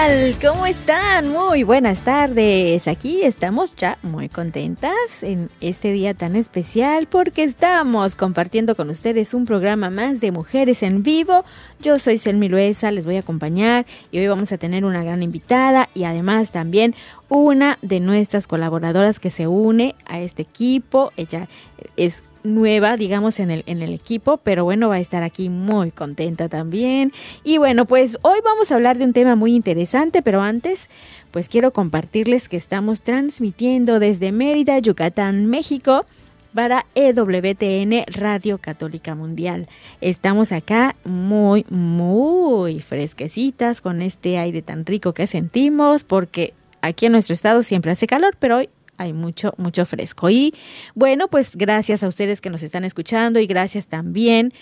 tal? ¿Cómo están? Muy buenas tardes. Aquí estamos ya muy contentas en este día tan especial porque estamos compartiendo con ustedes un programa más de Mujeres en Vivo. Yo soy Selmi Luesa, les voy a acompañar y hoy vamos a tener una gran invitada y además también una de nuestras colaboradoras que se une a este equipo. Ella es nueva, digamos, en el, en el equipo, pero bueno, va a estar aquí muy contenta también. Y bueno, pues hoy vamos a hablar de un tema muy interesante, pero antes, pues quiero compartirles que estamos transmitiendo desde Mérida, Yucatán, México para EWTN Radio Católica Mundial. Estamos acá muy, muy fresquecitas con este aire tan rico que sentimos porque aquí en nuestro estado siempre hace calor, pero hoy hay mucho, mucho fresco. Y bueno, pues gracias a ustedes que nos están escuchando y gracias también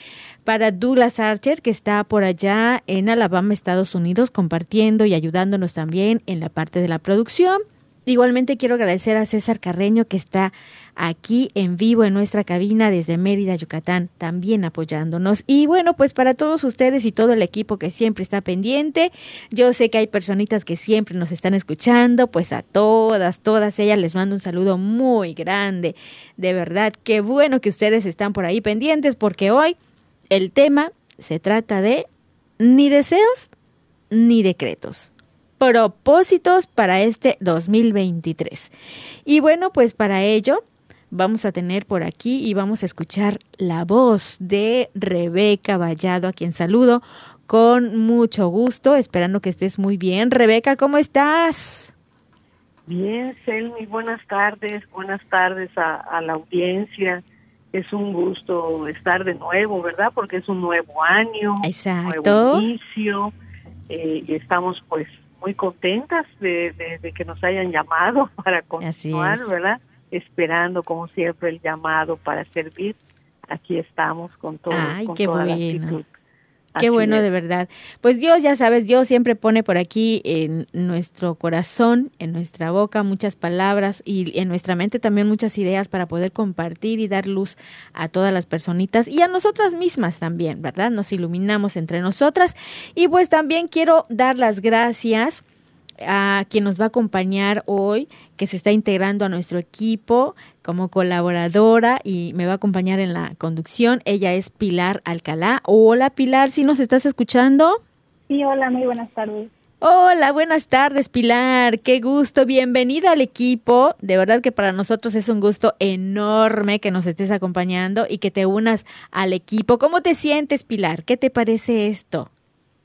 para Douglas Archer, que está por allá en Alabama, Estados Unidos, compartiendo y ayudándonos también en la parte de la producción. Igualmente quiero agradecer a César Carreño que está aquí en vivo en nuestra cabina desde Mérida, Yucatán, también apoyándonos. Y bueno, pues para todos ustedes y todo el equipo que siempre está pendiente, yo sé que hay personitas que siempre nos están escuchando, pues a todas, todas ellas les mando un saludo muy grande. De verdad, qué bueno que ustedes están por ahí pendientes porque hoy el tema se trata de ni deseos ni decretos propósitos para este 2023. Y bueno, pues para ello vamos a tener por aquí y vamos a escuchar la voz de Rebeca Vallado, a quien saludo con mucho gusto, esperando que estés muy bien. Rebeca, ¿cómo estás? Bien, Selmi, buenas tardes, buenas tardes a, a la audiencia. Es un gusto estar de nuevo, ¿verdad? Porque es un nuevo año, Exacto. nuevo inicio, eh, y estamos pues muy contentas de, de, de, que nos hayan llamado para continuar, ¿verdad? Esperando, como siempre, el llamado para servir. Aquí estamos con todo. Ay, con qué toda bueno. La actitud. Qué bueno, es. de verdad. Pues Dios, ya sabes, Dios siempre pone por aquí en nuestro corazón, en nuestra boca, muchas palabras y en nuestra mente también muchas ideas para poder compartir y dar luz a todas las personitas y a nosotras mismas también, ¿verdad? Nos iluminamos entre nosotras. Y pues también quiero dar las gracias a quien nos va a acompañar hoy, que se está integrando a nuestro equipo como colaboradora y me va a acompañar en la conducción. Ella es Pilar Alcalá. Hola Pilar, ¿sí nos estás escuchando? Sí, hola, muy buenas tardes. Hola, buenas tardes Pilar, qué gusto, bienvenida al equipo. De verdad que para nosotros es un gusto enorme que nos estés acompañando y que te unas al equipo. ¿Cómo te sientes Pilar? ¿Qué te parece esto?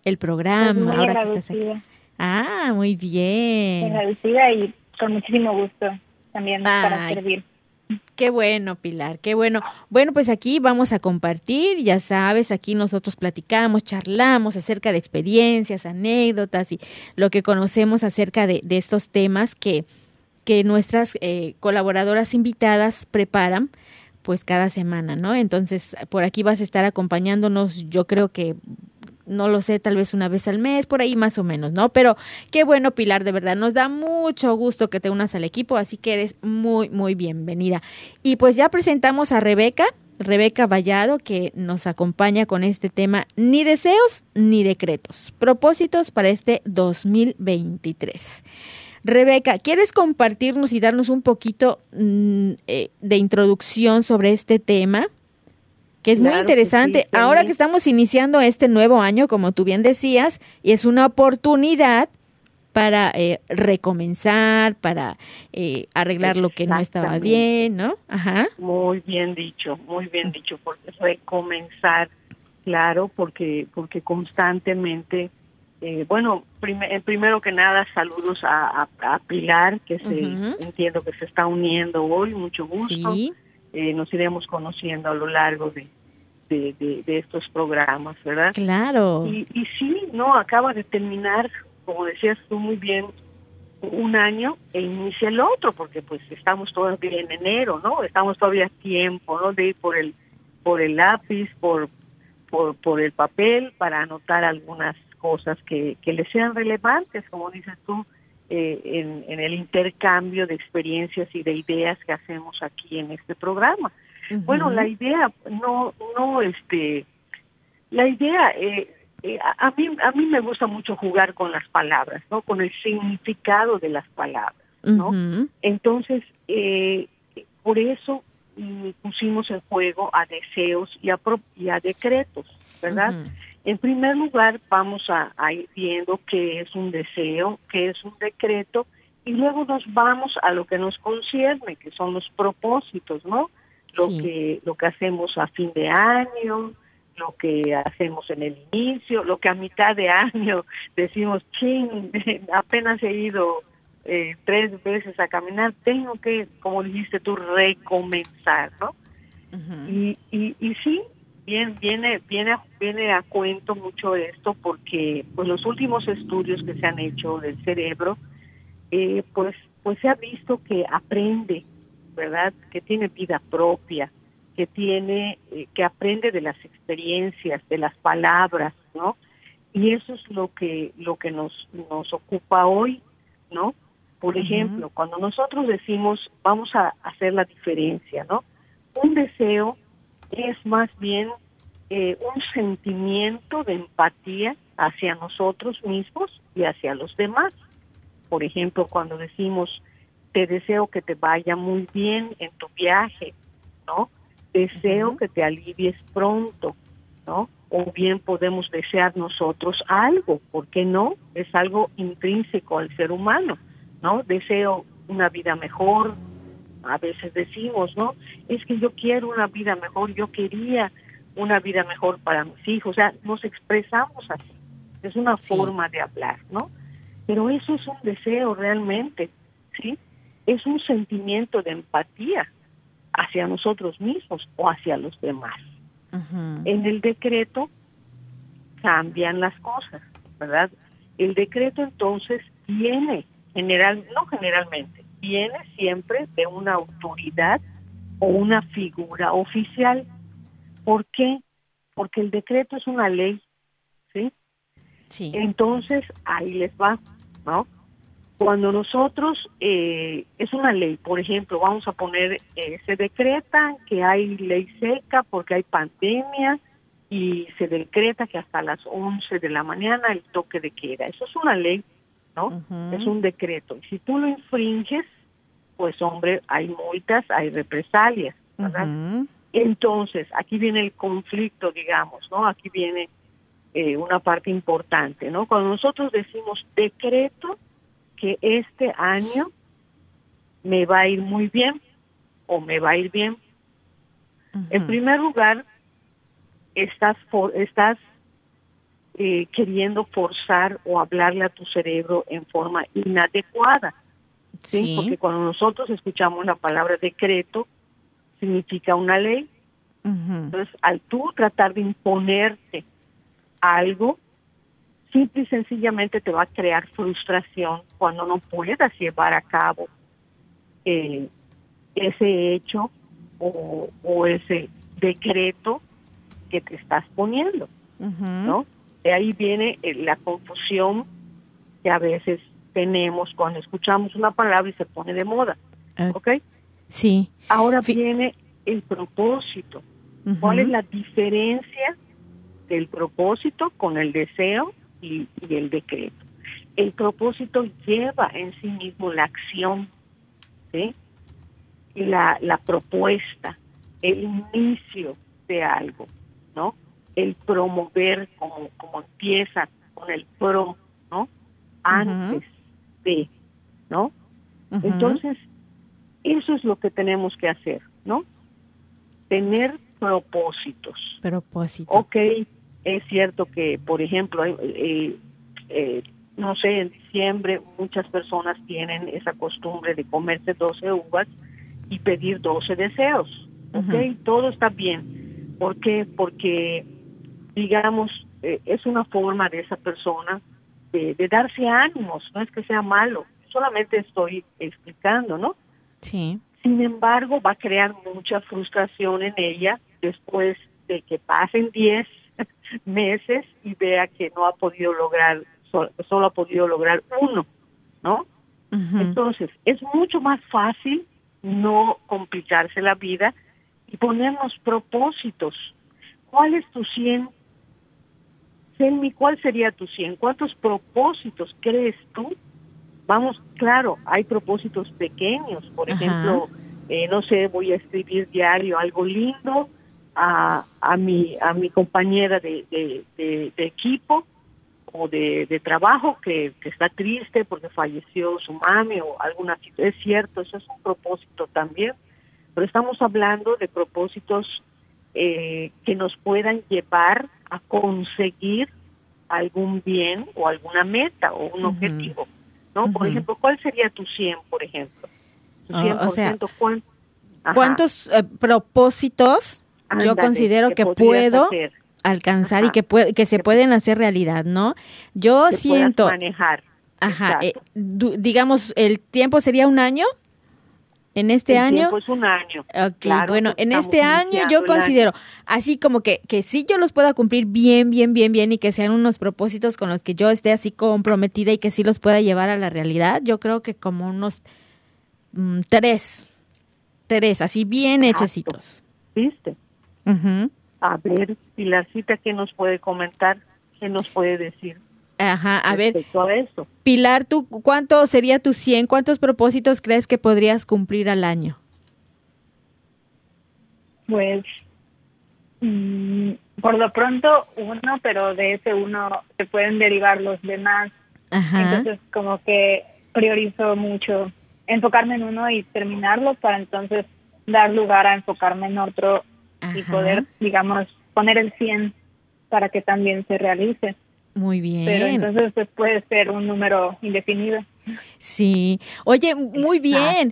El programa, Pues muy ahora que estás aquí. Ah, muy bien. agradecida y con muchísimo gusto también para servir. Qué bueno, Pilar, qué bueno. Bueno, pues aquí vamos a compartir, ya sabes, aquí nosotros platicamos, charlamos acerca de experiencias, anécdotas y lo que conocemos acerca de, de estos temas que, que nuestras eh, colaboradoras invitadas preparan pues cada semana, ¿no? Entonces, por aquí vas a estar acompañándonos, yo creo que no lo sé, tal vez una vez al mes, por ahí más o menos, ¿no? Pero qué bueno, Pilar, de verdad, nos da mucho gusto que te unas al equipo, así que eres muy, muy bienvenida. Y pues ya presentamos a Rebeca, Rebeca Vallado, que nos acompaña con este tema, ni deseos ni decretos, propósitos para este 2023. Rebeca, ¿quieres compartirnos y darnos un poquito mm, eh, de introducción sobre este tema? Que es muy interesante. Ahora que estamos iniciando este nuevo año, como tú bien decías, y es una oportunidad para eh, recomenzar, para eh, arreglar lo que no estaba bien, ¿no? Ajá. Muy bien dicho, muy bien dicho, porque recomenzar, claro, porque porque constantemente, eh, bueno, primero que nada saludos a, Pilar, que se, entiendo que se está uniendo hoy, mucho gusto. Nos iremos conociendo a lo largo de, de, estos programas, ¿verdad? Claro. Y, y sí, no, acaba de terminar como decías tú muy bien, un año e inicia el otro, porque pues estamos todavía en enero, ¿no? Estamos todavía a tiempo, ¿no? De ir por el, por el lápiz, por, por, por el papel, para anotar algunas cosas que, que le sean relevantes, como dices tú, eh, en, en, el intercambio de experiencias y de ideas que hacemos aquí en este programa. Bueno, la idea, no, no, este, la idea, eh, eh, a, mí a mí me gusta mucho jugar con las palabras, ¿no? Con el significado de las palabras, ¿no? Entonces, eh, por eso mm, pusimos en juego a deseos y a, y a decretos, ¿verdad? En primer lugar, vamos a, ir viendo qué es un deseo, qué es un decreto, y luego nos vamos a lo que nos concierne, que son los propósitos, ¿no? Lo que lo que hacemos a fin de año, lo que hacemos en el inicio, lo que a mitad de año decimos, ching, apenas he ido eh, tres veces a caminar, tengo que, como dijiste tú, recomenzar, ¿no? y, y, y sí, bien, viene, viene, viene a cuento mucho esto porque pues los últimos estudios que se han hecho del cerebro, eh, pues, pues se ha visto que aprende, ¿verdad? Que tiene vida propia, que tiene, eh, que aprende de las experiencias, de las palabras, ¿no? Y eso es lo que, lo que nos, nos ocupa hoy, ¿no? Por ejemplo, cuando nosotros decimos vamos a hacer la diferencia, ¿no? Un deseo es más bien eh, un sentimiento de empatía hacia nosotros mismos y hacia los demás. Por ejemplo, cuando decimos te deseo que te vaya muy bien en tu viaje, ¿no? deseo que te alivies pronto, ¿no? O bien podemos desear nosotros algo, ¿por qué no? Es algo intrínseco al ser humano, ¿no? Deseo una vida mejor, a veces decimos, ¿no? Es que yo quiero una vida mejor, yo quería una vida mejor para mis hijos, o sea, nos expresamos así, es una forma de hablar, ¿no? Pero eso es un deseo realmente, ¿sí? Es un sentimiento de empatía, hacia nosotros mismos o hacia los demás. En el decreto cambian las cosas, ¿verdad? El decreto entonces viene, general, no generalmente, viene siempre de una autoridad o una figura oficial. ¿Por qué? Porque el decreto es una ley, ¿sí? Sí. Entonces, ahí les va, ¿no? Cuando nosotros, eh, es una ley, por ejemplo, vamos a poner, eh, se decreta que hay ley seca porque hay pandemia y se decreta que hasta las 11 de la mañana el toque de queda. Eso es una ley, ¿no? Es un decreto. Y si tú lo infringes, pues hombre, hay multas, hay represalias, ¿verdad? Entonces, aquí viene el conflicto, digamos, ¿no? Aquí viene eh, una parte importante, ¿no? Cuando nosotros decimos decreto, que este año me va a ir muy bien o me va a ir bien. En primer lugar, estás, estás eh, queriendo forzar o hablarle a tu cerebro en forma inadecuada. ¿sí? Porque cuando nosotros escuchamos la palabra decreto, significa una ley. Entonces, al tú tratar de imponerte algo, simple y sencillamente te va a crear frustración cuando no puedas llevar a cabo eh, ese hecho o, ese decreto que te estás poniendo, ¿no? De ahí viene eh, la confusión que a veces tenemos cuando escuchamos una palabra y se pone de moda, ah, ¿ok? Sí. Ahora viene el propósito. ¿Cuál es la diferencia del propósito con el deseo y, el decreto. El propósito lleva en sí mismo la acción, ¿sí? la, la propuesta, el inicio de algo, ¿no? El promover como, como empieza con el pro, ¿no? Antes de, ¿no? Entonces, eso es lo que tenemos que hacer, ¿no? Tener propósitos. Propósitos. Ok, es cierto que, por ejemplo, eh, eh, no sé, en diciembre muchas personas tienen esa costumbre de comerse 12 uvas y pedir 12 deseos. Ok, todo está bien. ¿Por qué? Porque, digamos, eh, es una forma de esa persona de, de darse ánimos, no es que sea malo, solamente estoy explicando, ¿no? Sí. Sin embargo, va a crear mucha frustración en ella después de que pasen 10 meses y vea que no ha podido lograr, solo, ha podido lograr uno, ¿no? Entonces, es mucho más fácil no complicarse la vida y ponernos propósitos. ¿Cuál es tu 100? Selmi, ¿cuál sería tu 100? ¿Cuántos propósitos crees tú? Vamos, claro, hay propósitos pequeños, por ejemplo, eh, no sé, voy a escribir diario algo lindo a, a, mi, a mi compañera de, de, equipo o de, de trabajo que, que, está triste porque falleció su mami o alguna es cierto, eso es un propósito también, pero estamos hablando de propósitos eh, que nos puedan llevar a conseguir algún bien o alguna meta o un objetivo, ¿no? Por ejemplo, ¿cuál sería tu 100, por ejemplo? Tu 100%, o sea, ¿cuántos eh, propósitos yo considero que, puedo alcanzar y que que se pueden hacer realidad, ¿no? Yo siento manejar. Ajá, eh, digamos el tiempo sería un año. En este año. Tiempo es un año. Ok, bueno, en este año yo considero, así como que, que sí yo los pueda cumplir bien, bien, bien, bien y que sean unos propósitos con los que yo esté así comprometida y que sí los pueda llevar a la realidad, yo creo que como unos mm, tres, tres, así bien hechecitos. ¿Viste? A ver, Pilarcita, ¿qué nos puede comentar? ¿Qué nos puede decir? Ajá, a ver. Pilar, ¿tú cuánto sería tu 100? ¿Cuántos propósitos crees que podrías cumplir al año? Pues, mm, por lo pronto uno, pero de ese uno se pueden derivar los demás. Ajá. Entonces, como que priorizo mucho enfocarme en uno y terminarlo para entonces dar lugar a enfocarme en otro y poder, digamos, poner el 100 para que también se realice. Muy bien. Pero entonces pues, puede ser un número indefinido. Sí. Oye, muy bien.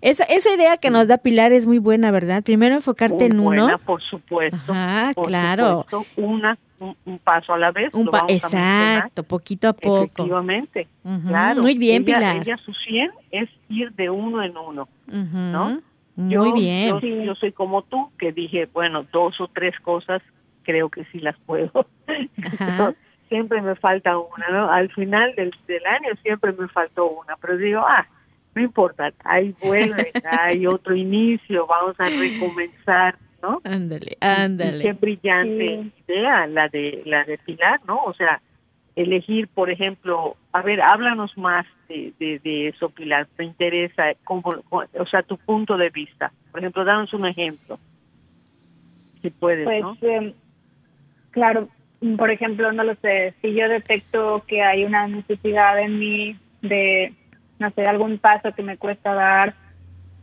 Esa, esa idea que nos da Pilar es muy buena, ¿verdad? Primero enfocarte en uno. por supuesto. Ah, claro. una, un, paso a la vez. Un exacto, poquito a poco. Efectivamente. claro. Muy bien, Pilar. Ella, su 100 es ir de uno en uno, ¿no? Muy bien. Yo, soy como tú, que dije, bueno, dos o tres cosas creo que sí las puedo. siempre me falta una, ¿no? Al final del, del año siempre me faltó una, pero digo, ah, no importa, ahí vuelve, hay otro inicio, vamos a recomenzar, ¿no? Ándale, ándale. qué brillante idea la de la de Pilar, ¿no? O sea, elegir, por ejemplo, a ver, háblanos más de, de, eso, Pilar, te interesa, o sea, tu punto de vista. Por ejemplo, danos un ejemplo, si puedes, pues, em, claro, por ejemplo, no lo sé, si yo detecto que hay una necesidad en mí de, no sé, algún paso que me cuesta dar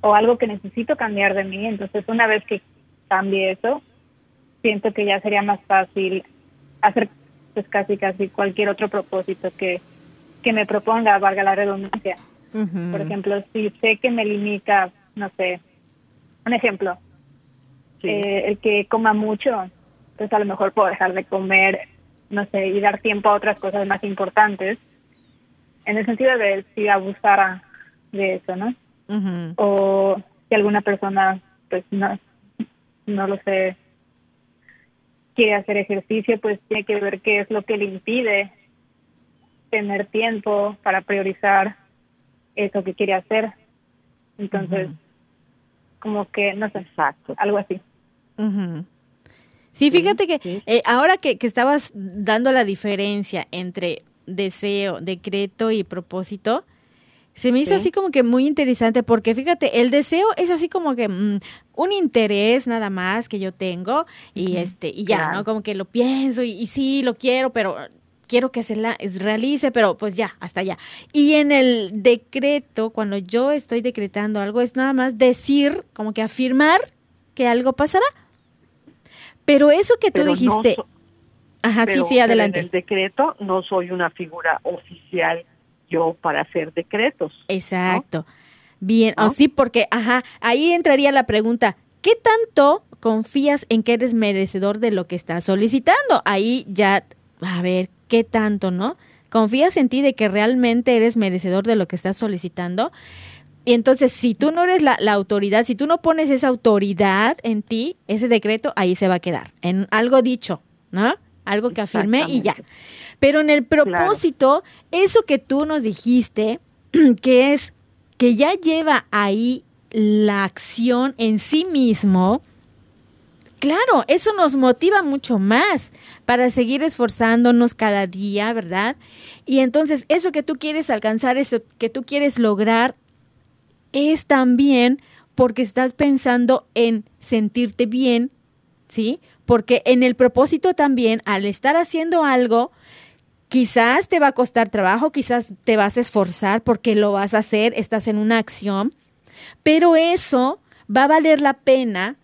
o algo que necesito cambiar de mí, entonces una vez que cambie eso, siento que ya sería más fácil hacer pues casi casi cualquier otro propósito que, que me proponga, valga la redundancia. Por ejemplo, si sé que me limita, no sé, un ejemplo, eh, el que coma mucho, pues a lo mejor puedo dejar de comer, no sé, y dar tiempo a otras cosas más importantes, en el sentido de si abusara de eso, ¿no? O si alguna persona, pues no, no lo sé, quiere hacer ejercicio, pues tiene que ver qué es lo que le impide tener tiempo para priorizar eso que quiere hacer. Entonces, como que, no sé, Exacto. algo así. Sí, fíjate que eh, ahora que, que estabas dando la diferencia entre deseo, decreto y propósito, se me hizo así como que muy interesante porque fíjate, el deseo es así como que mm, un interés nada más que yo tengo y este y ya, ¿no? Como que lo pienso y, sí, lo quiero, pero quiero que se la realice, pero pues ya, hasta allá. Y en el decreto, cuando yo estoy decretando algo, es nada más decir, como que afirmar que algo pasará. Pero eso que tú dijiste... Ajá, sí, sí, adelante. en el decreto no soy una figura oficial yo para hacer decretos. Exacto. Bien, o sí, porque, ajá, ahí entraría la pregunta, ¿qué tanto confías en que eres merecedor de lo que estás solicitando? Ahí ya, a ver, ¿qué tanto, no? ¿Confías en ti de que realmente eres merecedor de lo que estás solicitando? Y entonces, si tú no eres la, autoridad, si tú no pones esa autoridad en ti, ese decreto ahí se va a quedar, en algo dicho, ¿no? Algo que afirmé y ya. Pero en el propósito, eso que tú nos dijiste, que es que ya lleva ahí la acción en sí mismo, claro, eso nos motiva mucho más para seguir esforzándonos cada día, ¿verdad? Y entonces eso que tú quieres alcanzar, eso que tú quieres lograr, es también porque estás pensando en sentirte bien, ¿sí? Porque en el propósito también, al estar haciendo algo, Quizás te va a costar trabajo, quizás te vas a esforzar porque lo vas a hacer, estás en una acción, pero eso va a valer la pena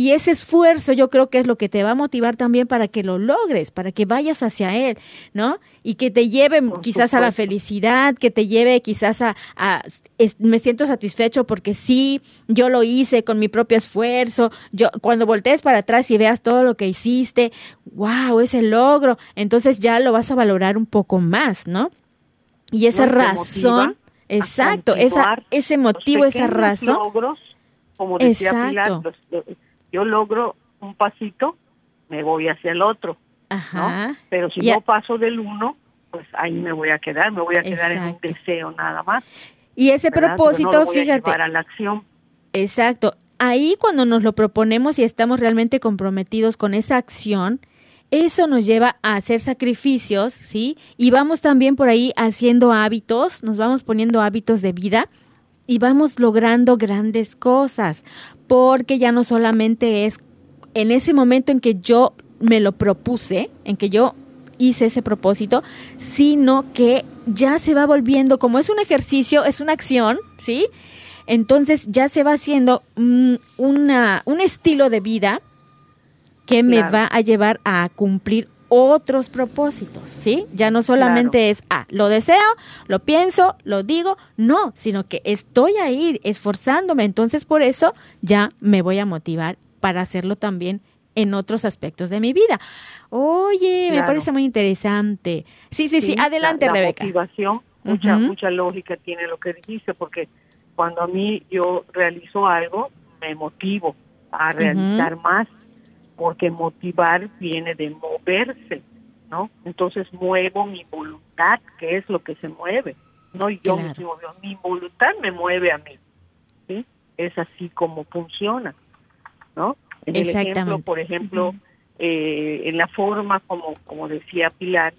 y ese esfuerzo yo creo que es lo que te va a motivar también para que lo logres, para que vayas hacia él, ¿no? Y que te lleve quizás a la felicidad, que te lleve quizás a, me siento satisfecho porque sí, yo lo hice con mi propio esfuerzo. Yo cuando voltees para atrás y veas todo lo que hiciste, wow, ese logro, entonces ya lo vas a valorar un poco más, ¿no? Y esa razón, exacto, esa ese motivo, esa razón. Logros, como decía exacto yo logro un pasito, me voy hacia el otro. Ajá. Pero si no paso del uno, pues ahí me voy a quedar, me voy a quedar en un deseo nada más. Y ese propósito, fíjate. A la acción. Exacto. Ahí cuando nos lo proponemos y estamos realmente comprometidos con esa acción, eso nos lleva a hacer sacrificios, ¿sí? Y vamos también por ahí haciendo hábitos, nos vamos poniendo hábitos de vida y vamos logrando grandes cosas porque ya no solamente es en ese momento en que yo me lo propuse, en que yo hice ese propósito, sino que ya se va volviendo, como es un ejercicio, es una acción, ¿sí? Entonces ya se va haciendo una, un estilo de vida que me va a llevar a cumplir otros propósitos, ¿sí? Ya no solamente es, ah, lo deseo, lo pienso, lo digo, no, sino que estoy ahí esforzándome, entonces por eso ya me voy a motivar para hacerlo también en otros aspectos de mi vida. Oye, me parece muy interesante. Sí, sí, sí, adelante, la, Rebeca. Motivación, mucha, mucha lógica tiene lo que dijiste, porque cuando a mí yo realizo algo, me motivo a realizar más porque motivar viene de moverse, ¿no? Entonces muevo mi voluntad, que es lo que se mueve, no yo mismo, mi voluntad me mueve a mí, ¿sí? Es así como funciona, ¿no? En el ejemplo, por ejemplo, eh, en la forma como, como decía Pilar,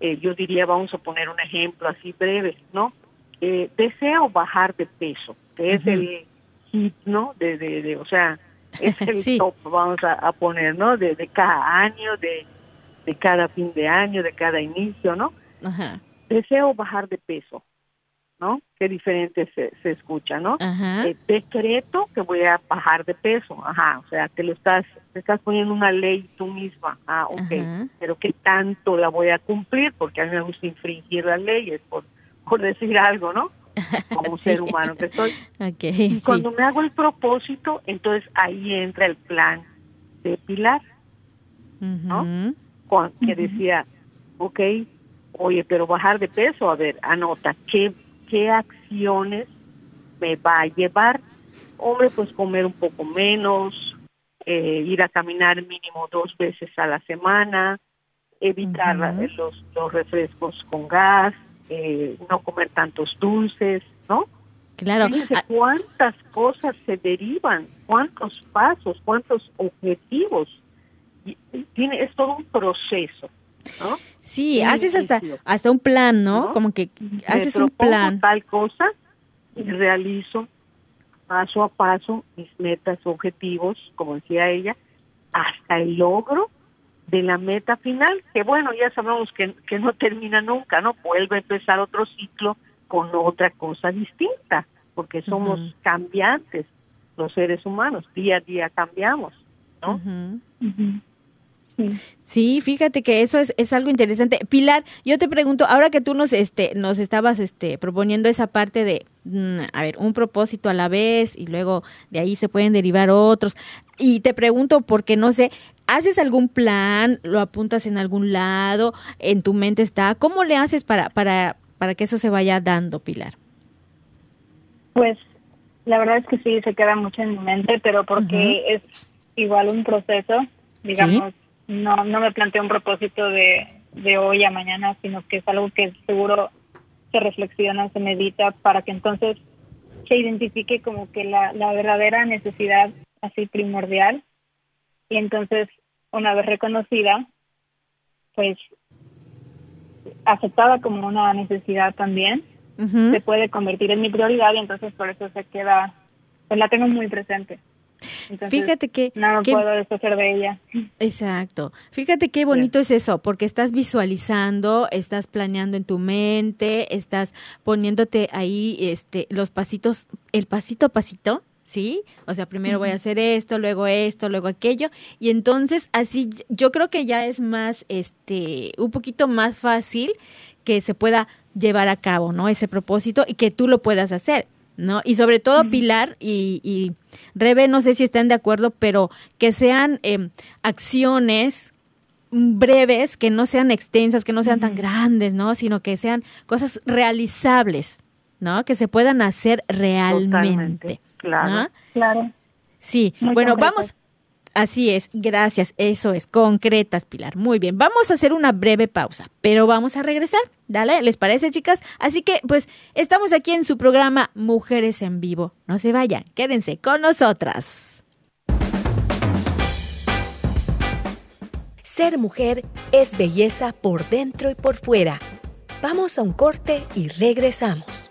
eh, yo diría, vamos a poner un ejemplo así breve, ¿no? Eh, deseo bajar de peso, que es el hit, ¿no? De, de, de, o sea, es el top, vamos a, poner, ¿no? De, cada año, de, de cada fin de año, de cada inicio, ¿no? Deseo bajar de peso, ¿no? Qué diferente se, se escucha, ¿no? Eh, decreto que voy a bajar de peso, ajá, o sea, te lo estás, te estás poniendo una ley tú misma, ah, ok, pero ¿qué tanto la voy a cumplir? Porque a mí me gusta infringir las leyes, por, por decir algo, ¿no? Como ser humano que soy. y cuando me hago el propósito, entonces ahí entra el plan de Pilar, ¿no? que decía, ok, oye, pero bajar de peso, a ver, anota, ¿qué, qué acciones me va a llevar? Hombre, pues comer un poco menos, eh, ir a caminar mínimo dos veces a la semana, evitar los, los refrescos con gas, eh, no comer tantos dulces, ¿no? Claro. Ah, cuántas cosas se derivan, cuántos pasos, cuántos objetivos. Tiene, es todo un proceso, ¿no? Sí, haces hasta, hasta un plan, ¿no? Como que haces un plan. tal cosa y realizo paso a paso mis metas, objetivos, como decía ella, hasta el logro de la meta final, que bueno, ya sabemos que, que no termina nunca, ¿no? Vuelve a empezar otro ciclo con otra cosa distinta, porque somos cambiantes los seres humanos, día a día cambiamos, ¿no? Sí. fíjate que eso es, es, algo interesante. Pilar, yo te pregunto, ahora que tú nos, este, nos estabas este, proponiendo esa parte de, mm, a ver, un propósito a la vez y luego de ahí se pueden derivar otros. Y te pregunto, porque no sé, ¿haces algún plan? ¿Lo apuntas en algún lado? ¿En tu mente está? ¿Cómo le haces para, para, para que eso se vaya dando, Pilar? Pues la verdad es que sí, se queda mucho en mi mente, pero porque es igual un proceso, digamos no, no me planteo un propósito de, de hoy a mañana, sino que es algo que seguro se reflexiona, se medita para que entonces se identifique como que la, la verdadera necesidad así primordial y entonces una vez reconocida, pues aceptada como una necesidad también, se puede convertir en mi prioridad y entonces por eso se queda, pues la tengo muy presente. Fíjate que... No puedo deshacer de ella. Exacto. Fíjate qué bonito es eso, porque estás visualizando, estás planeando en tu mente, estás poniéndote ahí este, los pasitos, el pasito a pasito, ¿sí? O sea, primero voy a hacer esto, luego esto, luego aquello, y entonces así yo creo que ya es más, este, un poquito más fácil que se pueda llevar a cabo, ¿no? Ese propósito y que tú lo puedas hacer. ¿no? Y sobre todo Pilar y, y, Rebe, no sé si están de acuerdo, pero que sean em, acciones breves, que no sean extensas, que no sean tan grandes, ¿no? Sino que sean cosas realizables, ¿no? Que se puedan hacer realmente. Claro. Claro. Sí, bueno, vamos, Así es, gracias, eso es, concretas, Pilar. Muy bien, vamos a hacer una breve pausa, pero vamos a regresar. Dale, ¿les parece, chicas? Así que, pues, estamos aquí en su programa Mujeres en Vivo. No se vayan, quédense con nosotras. Ser mujer es belleza por dentro y por fuera. Vamos a un corte y regresamos.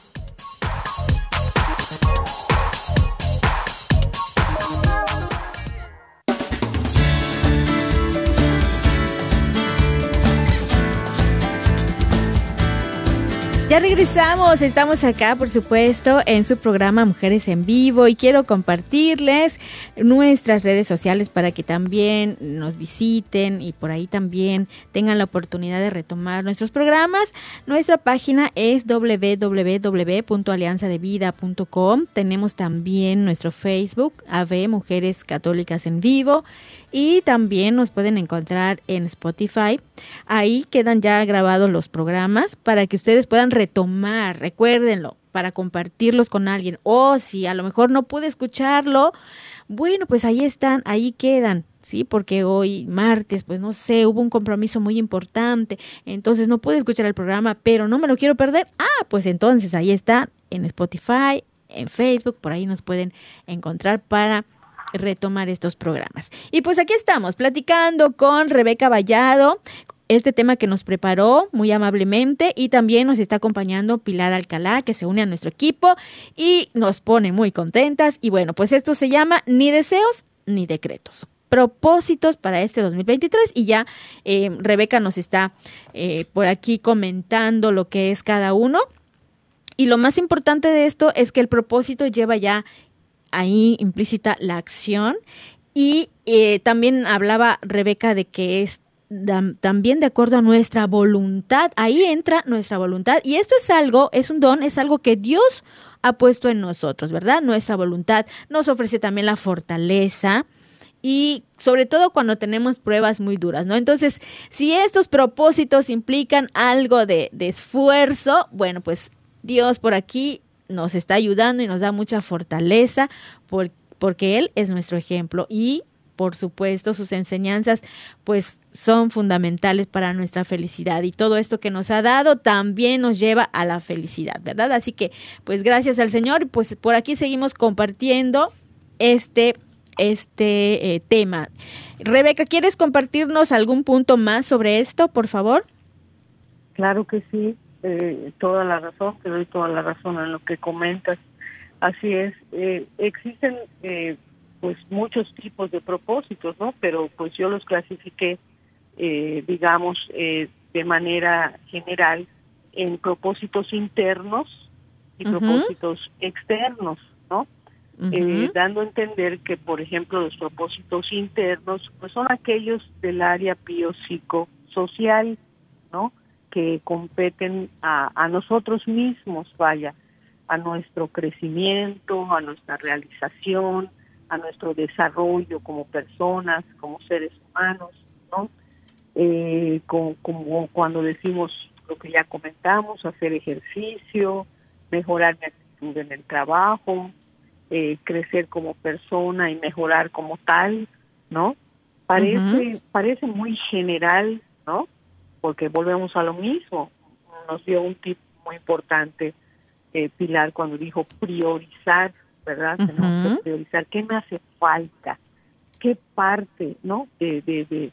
Ya regresamos, estamos acá por supuesto en su programa Mujeres en Vivo y quiero compartirles nuestras redes sociales para que también nos visiten y por ahí también tengan la oportunidad de retomar nuestros programas. Nuestra página es www.alianzadevida.com. Tenemos también nuestro Facebook, AV Mujeres Católicas en Vivo y también nos pueden encontrar en Spotify. Ahí quedan ya grabados los programas para que ustedes puedan retomar, recuérdenlo, para compartirlos con alguien. O si a lo mejor no pude escucharlo, bueno, pues ahí están, ahí quedan. Sí, porque hoy martes, pues no sé, hubo un compromiso muy importante, entonces no pude escuchar el programa, pero no me lo quiero perder. Ah, pues entonces ahí está en Spotify, en Facebook, por ahí nos pueden encontrar para retomar estos programas. Y pues aquí estamos, platicando con Rebeca Vallado, este tema que nos preparó muy amablemente y también nos está acompañando Pilar Alcalá, que se une a nuestro equipo y nos pone muy contentas. Y bueno, pues esto se llama Ni deseos ni decretos. propósitos para este 2023 y ya eh, Rebeca nos está eh, por aquí comentando lo que es cada uno. Y lo más importante de esto es que el propósito lleva ya ahí implícita la acción y eh, también hablaba Rebeca de que es también de acuerdo a nuestra voluntad. Ahí entra nuestra voluntad. Y esto es algo, es un don, es algo que Dios ha puesto en nosotros, ¿verdad? Nuestra voluntad nos ofrece también la fortaleza y sobre todo cuando tenemos pruebas muy duras, ¿no? Entonces, si estos propósitos implican algo de, de esfuerzo, bueno, pues Dios por aquí nos está ayudando y nos da mucha fortaleza porque Él es nuestro ejemplo y por supuesto sus enseñanzas pues son fundamentales para nuestra felicidad y todo esto que nos ha dado también nos lleva a la felicidad, ¿verdad? Así que pues gracias al Señor, pues por aquí seguimos compartiendo este este eh, tema. Rebeca, ¿quieres compartirnos algún punto más sobre esto, por favor? Claro que sí. Eh, toda la razón, te doy toda la razón en lo que comentas. Así es, eh, existen eh, pues muchos tipos de propósitos, ¿no? Pero pues yo los clasifiqué, digamos, de manera general en propósitos internos y propósitos externos, ¿no? dando a entender que, por ejemplo, los propósitos internos pues son aquellos del área biopsicosocial, ¿no? Que competen a, a nosotros mismos, vaya, a nuestro crecimiento, a nuestra realización, a nuestro desarrollo como personas, como seres humanos, ¿no? Eh, como, como, cuando decimos lo que ya comentamos, hacer ejercicio, mejorar mi actitud en el trabajo, eh, crecer como persona y mejorar como tal, ¿no? Parece, parece muy general, ¿no? Porque volvemos a lo mismo. Nos dio un tip muy importante eh, Pilar cuando dijo priorizar, ¿verdad? Tenemos que priorizar qué me hace falta, qué parte, ¿no? De, de, de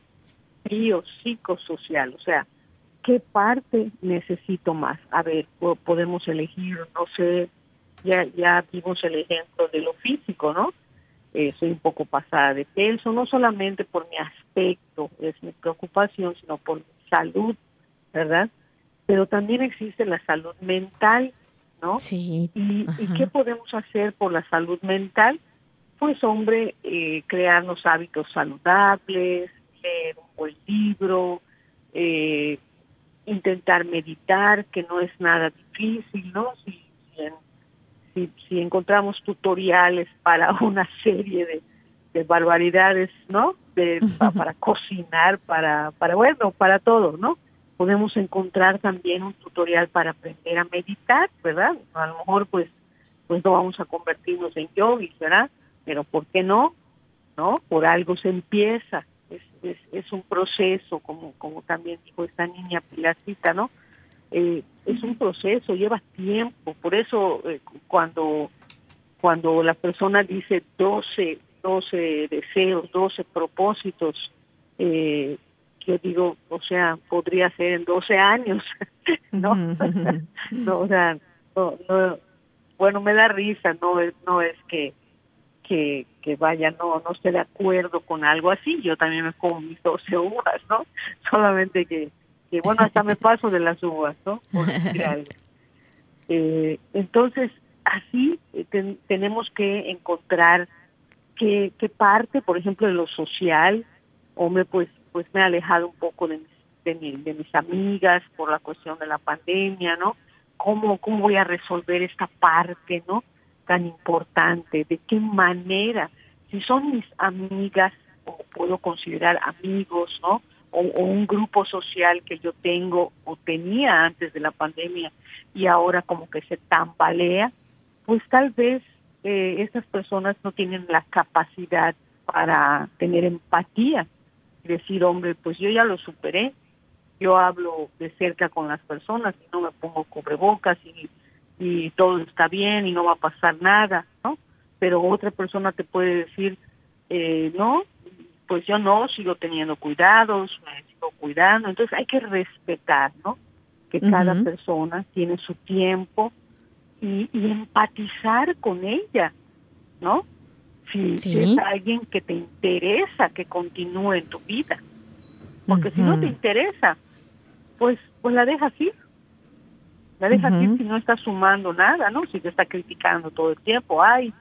psicosocial, o sea, qué parte necesito más. A ver, podemos elegir, no sé, ya, ya vimos el ejemplo de lo físico, ¿no? Eh, soy un poco pasada de peso, no solamente por mi aspecto, es mi preocupación, sino por salud, ¿verdad? Pero también existe la salud mental, ¿no? Sí. ¿Y, qué podemos hacer por la salud mental? Pues, hombre, eh, crearnos hábitos saludables, leer un buen libro, eh, intentar meditar, que no es nada difícil, ¿no? Si, si, si encontramos tutoriales para una serie de, de barbaridades, ¿no? De, para, cocinar, para, para, bueno, para todo, ¿no? Podemos encontrar también un tutorial para aprender a meditar, ¿verdad? A lo mejor, pues, pues no vamos a convertirnos en yogis, ¿verdad? Pero ¿por qué no? ¿No? Por algo se empieza. Es, es, es un proceso, como, como también dijo esta niña Pilarcita, ¿no? Eh, es un proceso, lleva tiempo. Por eso, eh, cuando cuando la persona dice 12 12 deseos, 12 propósitos. Eh, yo digo, o sea, podría ser en 12 años, ¿no? no, o sea, no, bueno, me da risa, no es, no es que, que, que vaya, no, no esté de acuerdo con algo así, yo también me como mis 12 uvas, ¿no? Solamente que, que bueno, hasta me paso de las uvas, ¿no? Por algo. Eh, entonces, así eh, tenemos que encontrar que, parte, por ejemplo, de lo social, hombre, pues, pues me ha alejado un poco de mis, de, mis amigas por la cuestión de la pandemia, ¿no? ¿Cómo, ¿Cómo voy a resolver esta parte, ¿no? Tan importante, de qué manera, si son mis amigas, o puedo considerar amigos, ¿no? O, o, un grupo social que yo tengo o tenía antes de la pandemia y ahora como que se tambalea, pues tal vez eh, estas personas no tienen la capacidad para tener empatía y decir, hombre, pues yo ya lo superé, yo hablo de cerca con las personas y no me pongo cubrebocas y, y todo está bien y no va a pasar nada, ¿no? Pero otra persona te puede decir, eh, no, pues yo no, sigo teniendo cuidados, me sigo cuidando, entonces hay que respetar, ¿no? Que cada persona tiene su tiempo, y, empatizar con ella, ¿no? si, es alguien que te interesa que continúe en tu vida. Porque si no te interesa, pues, pues la dejas ir. La dejas ir si no está sumando nada, ¿no? Si te está criticando todo el tiempo, ay,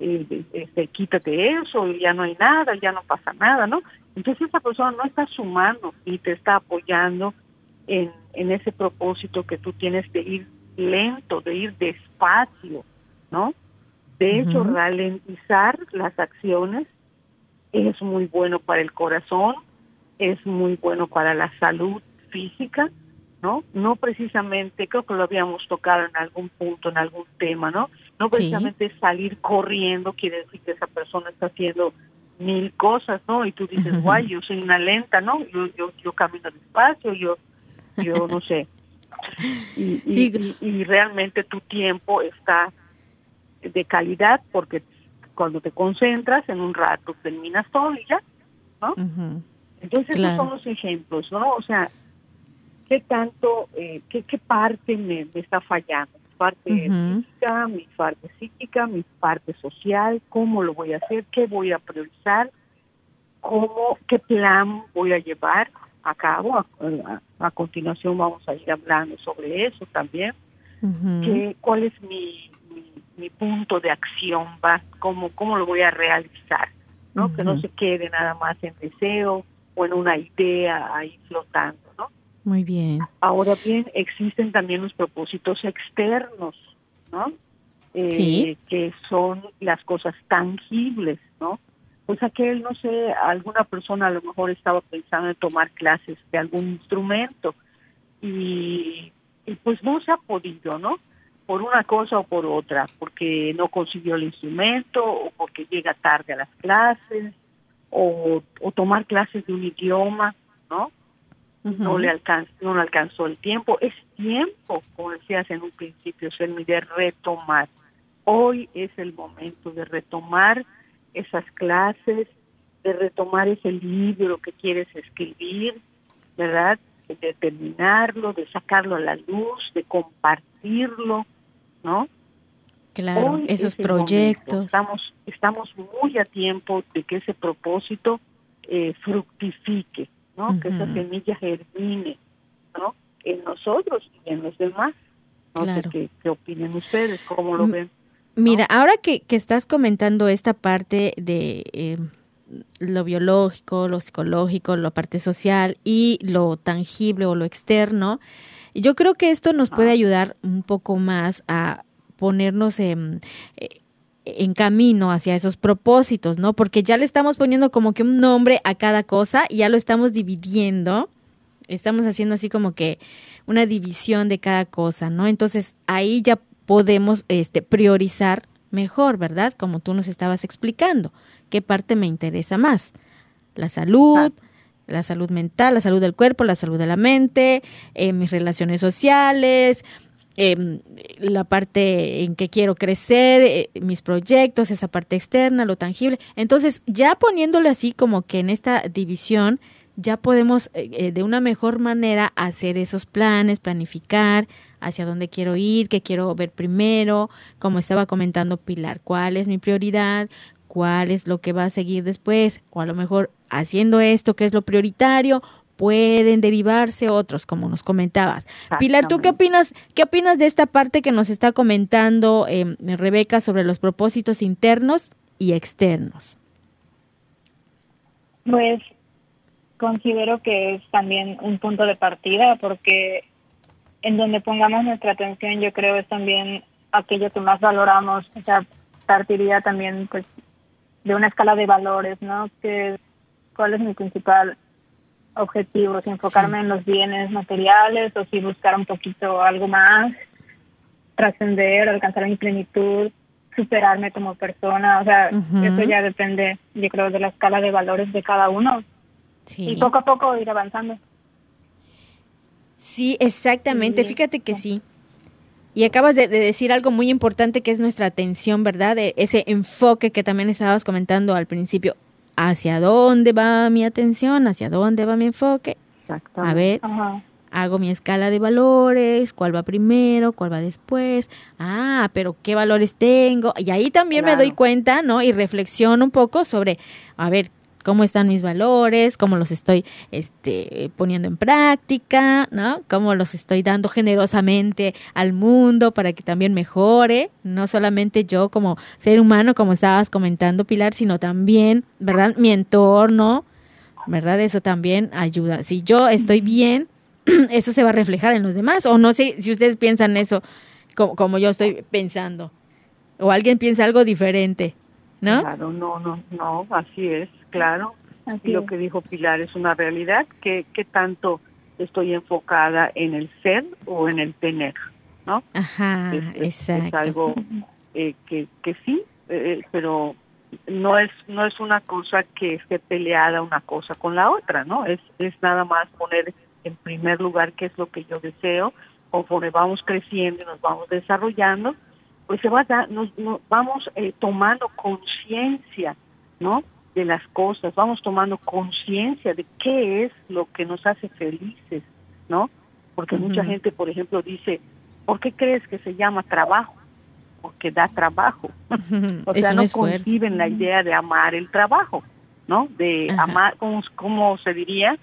eh, este, quítate eso, ya no hay nada, ya no pasa nada, ¿no? Entonces esa persona no está sumando y te está apoyando en, en ese propósito que tú tienes de ir lento, de ir despacio, ¿no? De hecho, ralentizar las acciones es muy bueno para el corazón, es muy bueno para la salud física, ¿no? No precisamente, creo que lo habíamos tocado en algún punto, en algún tema, ¿no? No precisamente salir corriendo quiere decir que esa persona está haciendo mil cosas, ¿no? Y tú dices, guay, yo soy una lenta, ¿no? Yo, yo, yo camino despacio, yo, yo no sé. Y, y realmente tu tiempo está de calidad porque cuando te concentras en un rato terminas todo y ya, ¿no? Entonces esos son los ejemplos, ¿no? O sea, ¿qué tanto, eh, qué, qué parte me, está fallando? Mi parte física, mi parte psíquica, mi parte social, ¿cómo lo voy a hacer? ¿Qué voy a priorizar? ¿Cómo, qué plan voy a llevar a cabo? A, continuación vamos a ir hablando sobre eso también. ¿Cuál es mi mi punto de acción va, cómo, cómo lo voy a realizar, ¿no? Que no se quede nada más en deseo o en una idea ahí flotando, ¿no? Muy bien. Ahora bien, existen también los propósitos externos, ¿no? Eh, que son las cosas tangibles, ¿no? Pues aquel, no sé, alguna persona a lo mejor estaba pensando en tomar clases de algún instrumento y, y pues no se ha podido, ¿no? por una cosa o por otra, porque no consiguió el instrumento o porque llega tarde a las clases o, tomar clases de un idioma, ¿no? No le alcanzó, no le alcanzó el tiempo. Es tiempo, como decías en un principio, Selmi, de retomar. Hoy es el momento de retomar esas clases, de retomar ese libro que quieres escribir, ¿verdad? De terminarlo, de sacarlo a la luz, de compartirlo, ¿no? Claro, esos proyectos. Estamos, estamos muy a tiempo de que ese propósito eh, fructifique, ¿no? Que esa semilla germine, ¿no? En nosotros y en los demás. No sé qué, qué opinen ustedes, cómo lo ven. Mira, ahora que, que, estás comentando esta parte de eh, lo biológico, lo psicológico, la parte social y lo tangible o lo externo, yo creo que esto nos puede ayudar un poco más a ponernos en, eh, en camino hacia esos propósitos, ¿no? Porque ya le estamos poniendo como que un nombre a cada cosa y ya lo estamos dividiendo. Estamos haciendo así como que una división de cada cosa, ¿no? Entonces ahí ya podemos este, priorizar mejor, ¿verdad? Como tú nos estabas explicando, qué parte me interesa más. La salud, la salud mental, la salud del cuerpo, la salud de la mente, eh, mis relaciones sociales, em, la parte en que quiero crecer, eh, mis proyectos, esa parte externa, lo tangible. Entonces, ya poniéndole así como que en esta división, ya podemos eh, de una mejor manera hacer esos planes, planificar hacia dónde quiero ir, qué quiero ver primero, como estaba comentando Pilar, cuál es mi prioridad, cuál es lo que va a seguir después, o a lo mejor haciendo esto que es lo prioritario, pueden derivarse otros, como nos comentabas. Pilar, ¿tú qué opinas, qué opinas de esta parte que nos está comentando em, Rebeca sobre los propósitos internos y externos? Pues considero que es también un punto de partida porque en donde pongamos nuestra atención yo creo es también aquello que más valoramos, o sea, partiría también pues de una escala de valores, ¿no? Que, ¿Cuál es mi principal objetivo? Si enfocarme en los bienes materiales o si buscar un poquito algo más, trascender, alcanzar mi plenitud, superarme como persona. O sea, eso ya depende, yo creo, de la escala de valores de cada uno. Y poco a poco ir avanzando. Sí, exactamente. Fíjate que sí. Y acabas de, decir algo muy importante que es nuestra atención, ¿verdad? De ese enfoque que también estabas comentando al principio. ¿Hacia dónde va mi atención? ¿Hacia dónde va mi enfoque? A ver, hago mi escala de valores, cuál va primero, cuál va después, ah, pero qué valores tengo, y ahí también me doy cuenta, ¿no? Y reflexiono un poco sobre, a ver, cómo están mis valores, cómo los estoy este, poniendo en práctica, ¿no? Cómo los estoy dando generosamente al mundo para que también mejore, no solamente yo como ser humano, como estabas comentando, Pilar, sino también, ¿verdad? Mi entorno, ¿verdad? Eso también ayuda. Si yo estoy bien, eso se va a reflejar en los demás, o no sé si ustedes piensan eso como, como yo estoy pensando, o alguien piensa algo diferente. ¿No? Claro, no, no, no, así es claro. lo que dijo Pilar es una realidad. que tanto estoy enfocada en el ser o en el tener? ¿No? Ajá, es, exacto. algo eh, que, que sí, eh, pero no es no es una cosa que esté peleada una cosa con la otra, ¿no? Es es nada más poner en primer lugar qué es lo que yo deseo, conforme vamos creciendo y nos vamos desarrollando, pues se va a nos, vamos eh, tomando conciencia, ¿no? De las cosas, vamos tomando conciencia de qué es lo que nos hace felices, ¿no? Porque mucha gente, por ejemplo, dice, ¿por qué crees que se llama trabajo? Porque da trabajo. o sea, no conciben la idea de amar el trabajo, ¿no? De amar, ¿cómo, se diría?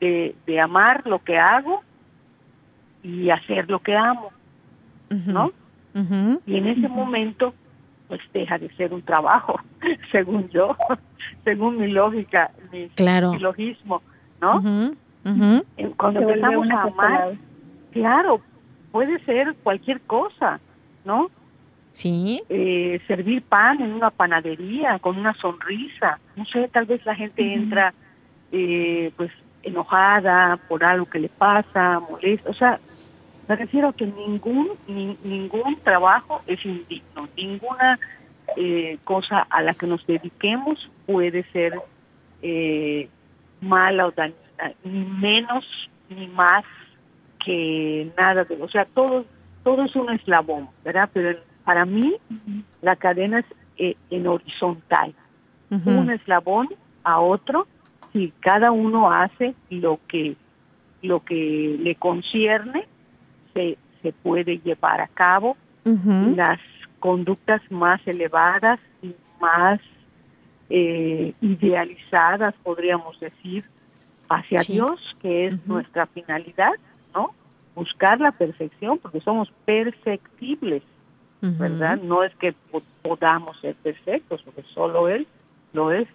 De, de amar lo que hago y hacer lo que amo, ¿no? Y en ese momento pues deja de ser un trabajo, según yo, según mi lógica, mi, logismo, ¿no? Cuando empezamos a amar, claro, puede ser cualquier cosa, ¿no? Sí. Eh, servir pan en una panadería con una sonrisa, no sé, tal vez la gente entra eh, pues enojada por algo que le pasa, molesta, o sea, me refiero a que ningún ningún trabajo es indigno, ninguna eh, cosa a la que nos dediquemos puede ser eh, mala o dañina, ni menos ni más que nada de, o sea, todo todo es un eslabón, ¿verdad? Pero para mí la cadena es eh, en horizontal, un eslabón a otro, si cada uno hace lo que lo que le concierne se, puede llevar a cabo. Las conductas más elevadas y más eh, idealizadas, podríamos decir, hacia Dios, que es nuestra finalidad, ¿no? Buscar la perfección, porque somos perfectibles, ¿verdad? No es que podamos ser perfectos, porque solo Él lo es,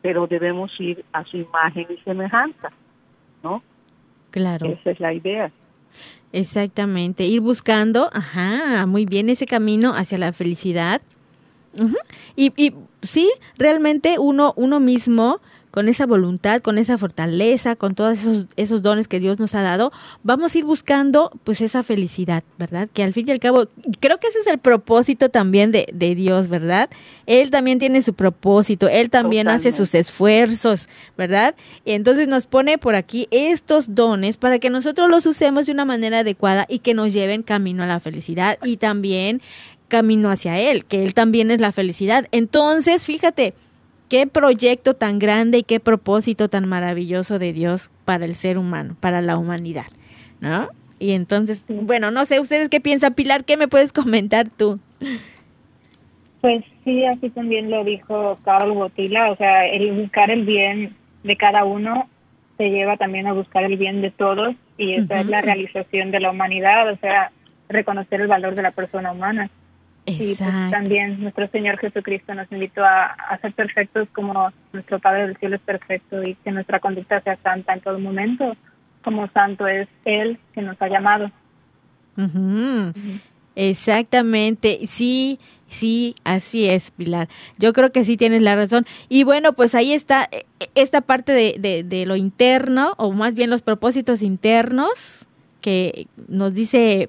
pero debemos ir a su imagen y semejanza, ¿no? Claro. Esa es la idea. Exactamente, ir buscando, ajá, muy bien ese camino hacia la felicidad. y, y sí, realmente uno, uno mismo con esa voluntad, con esa fortaleza, con todos esos, esos dones que Dios nos ha dado, vamos a ir buscando pues esa felicidad, ¿verdad? Que al fin y al cabo, creo que ese es el propósito también de, de Dios, ¿verdad? Él también tiene su propósito, Él también hace sus esfuerzos, ¿verdad? Y entonces nos pone por aquí estos dones para que nosotros los usemos de una manera adecuada y que nos lleven camino a la felicidad y también camino hacia Él, que Él también es la felicidad. Entonces, fíjate, qué proyecto tan grande y qué propósito tan maravilloso de Dios para el ser humano, para la humanidad, ¿no? Y entonces, bueno, no sé, ustedes qué piensan, Pilar, ¿qué me puedes comentar tú? Pues sí, así también lo dijo Carlos Botila, o sea, el buscar el bien de cada uno se lleva también a buscar el bien de todos y esa es la realización de la humanidad, o sea, reconocer el valor de la persona humana. Y pues, también nuestro Señor Jesucristo nos invitó a, ser perfectos como nuestro Padre del Cielo es perfecto y que nuestra conducta sea santa en todo momento, como santo es Él que nos ha llamado. Exactamente, sí, sí, así es, Pilar. Yo creo que sí tienes la razón. Y bueno, pues ahí está e, e, esta parte de, de, de lo interno, o más bien los propósitos internos que nos dice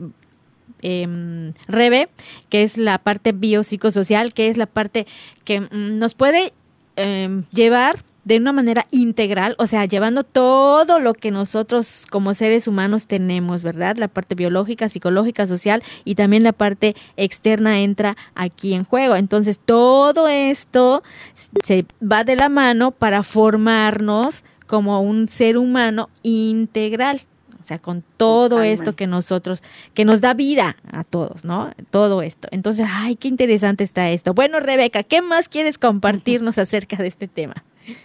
eh, Rebe, que es la parte biopsicosocial, que es la parte que mm, nos puede em, llevar de una manera integral, o sea, llevando todo lo que nosotros como seres humanos tenemos, ¿verdad? La parte biológica, psicológica, social y también la parte externa entra aquí en juego. Entonces, todo esto se va de la mano para formarnos como un ser humano integral. O sea, con todo esto que nosotros, que nos da vida a todos, ¿no? Todo esto. Entonces, ay, qué interesante está esto. Bueno, Rebeca, ¿qué más quieres compartirnos acerca de este tema?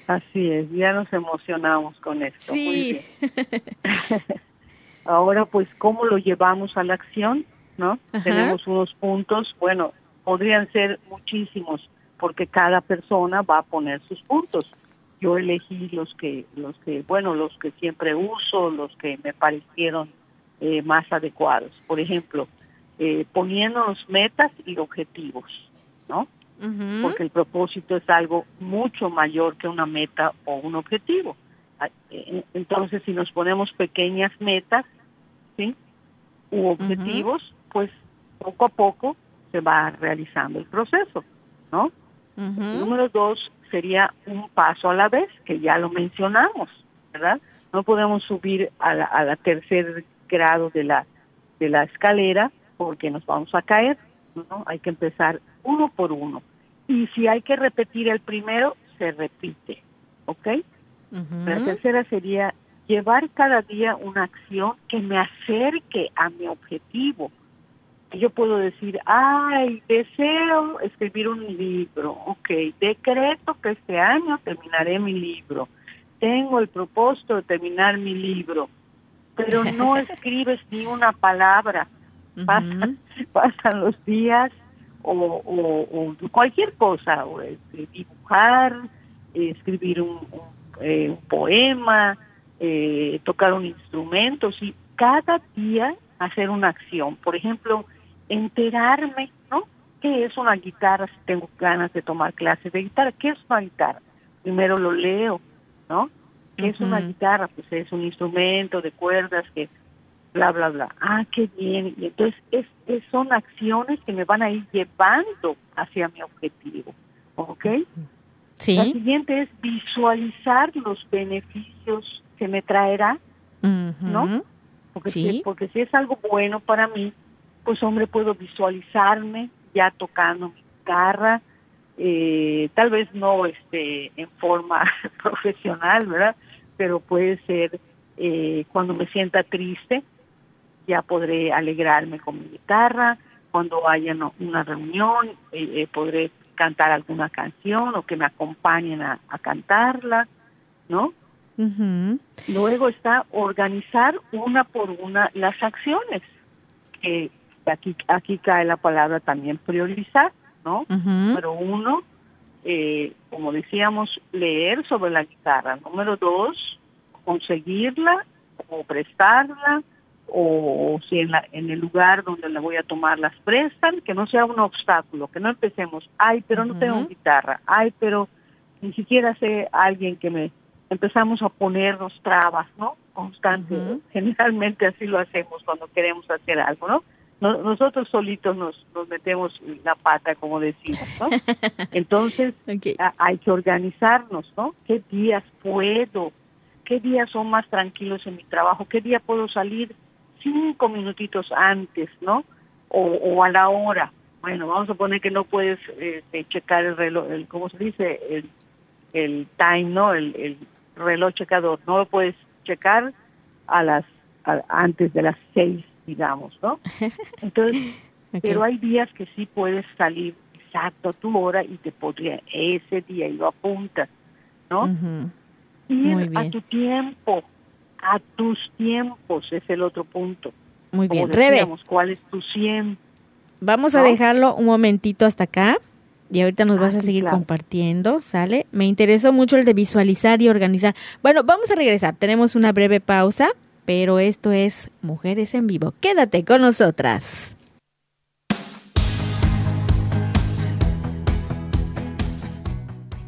Así es, ya nos emocionamos con esto. Sí. Ahora, pues, ¿cómo lo llevamos a la acción? ¿No? Tenemos unos puntos, bueno, podrían ser muchísimos, porque cada persona va a poner sus puntos. Yo elegí los que, los que, bueno, los que siempre uso, los que me parecieron eh, más adecuados. Por ejemplo, eh, poniéndonos metas y objetivos, ¿no? porque el propósito es algo mucho mayor que una meta o un objetivo. Eh, entonces, si nos ponemos pequeñas metas, ¿sí? U objetivos, pues poco a poco se va realizando el proceso, ¿no? Número dos sería un paso a la vez, que ya lo mencionamos, ¿verdad? No podemos subir a la, a la tercer grado de la, de la escalera porque nos vamos a caer, ¿no? Hay que empezar uno por uno. Y si hay que repetir el primero, se repite, ¿ok? La tercera sería llevar cada día una acción que me acerque a mi objetivo. Yo puedo decir, ay, deseo escribir un libro, ok, decreto que este año terminaré mi libro, tengo el propósito de terminar mi libro, pero no escribes ni una palabra. pasan los días o, cualquier cosa, o, este, dibujar, escribir un, eh, poema, eh, tocar un instrumento, y cada día hacer una acción. Por ejemplo, enterarme, ¿no? ¿Qué es una guitarra si tengo ganas de tomar clases de guitarra? ¿Qué es una guitarra? Primero lo leo, ¿no? ¿Qué es una guitarra? Pues es un instrumento de cuerdas que bla, bla, bla. Ah, qué bien. Y entonces es, son acciones que me van a ir llevando hacia mi objetivo. ¿Ok? Sí. La siguiente es visualizar los beneficios que me traerá, ¿no? Porque, si, porque si es algo bueno para mí, pues hombre, puedo visualizarme ya tocando mi guitarra, eh, tal vez no este en forma profesional, ¿verdad? Pero puede ser eh, cuando me sienta triste, ya podré alegrarme con mi guitarra, cuando haya una reunión eh, eh, podré cantar alguna canción o que me acompañen a, cantarla, ¿no? Luego está organizar una por una las acciones, que aquí, aquí cae la palabra también priorizar, ¿no? Número uno, eh, como decíamos, leer sobre la guitarra. Número dos, conseguirla o prestarla o si en, la, en el lugar donde la voy a tomar las prestan, que no sea un obstáculo, que no empecemos, ay, pero no tengo guitarra, ay, pero ni siquiera sé alguien que me empezamos a ponernos trabas, ¿no? Constante. Generalmente así lo hacemos cuando queremos hacer algo, ¿no? Nosotros solitos nos, nos metemos la pata, como decimos, ¿no? Entonces hay que organizarnos, ¿no? ¿Qué días puedo? ¿Qué días son más tranquilos en mi trabajo? ¿Qué día puedo salir cinco minutitos antes, ¿no? O, a la hora. Bueno, vamos a poner que no puedes este, checar el reloj, el, ¿cómo se dice? El, el time, ¿no? El, reloj checador. No lo puedes checar a las antes de las seis, digamos, ¿no? Entonces, pero hay días que sí puedes salir exacto a tu hora y te podría ese día y lo apuntas, ¿no? Ir a tu tiempo, a tus tiempos es el otro punto. Muy bien, Rebe. ¿Cuál es tu 100? Vamos a dejarlo un momentito hasta acá y ahorita nos vas a ah, seguir compartiendo, ¿sale? Me interesó mucho el de visualizar y organizar. Bueno, vamos a regresar, tenemos una breve pausa, pero esto es Mujeres en Vivo. Quédate con nosotras.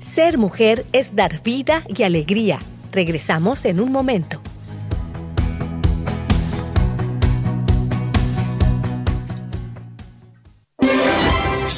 Ser mujer es dar vida y alegría. Regresamos en un momento.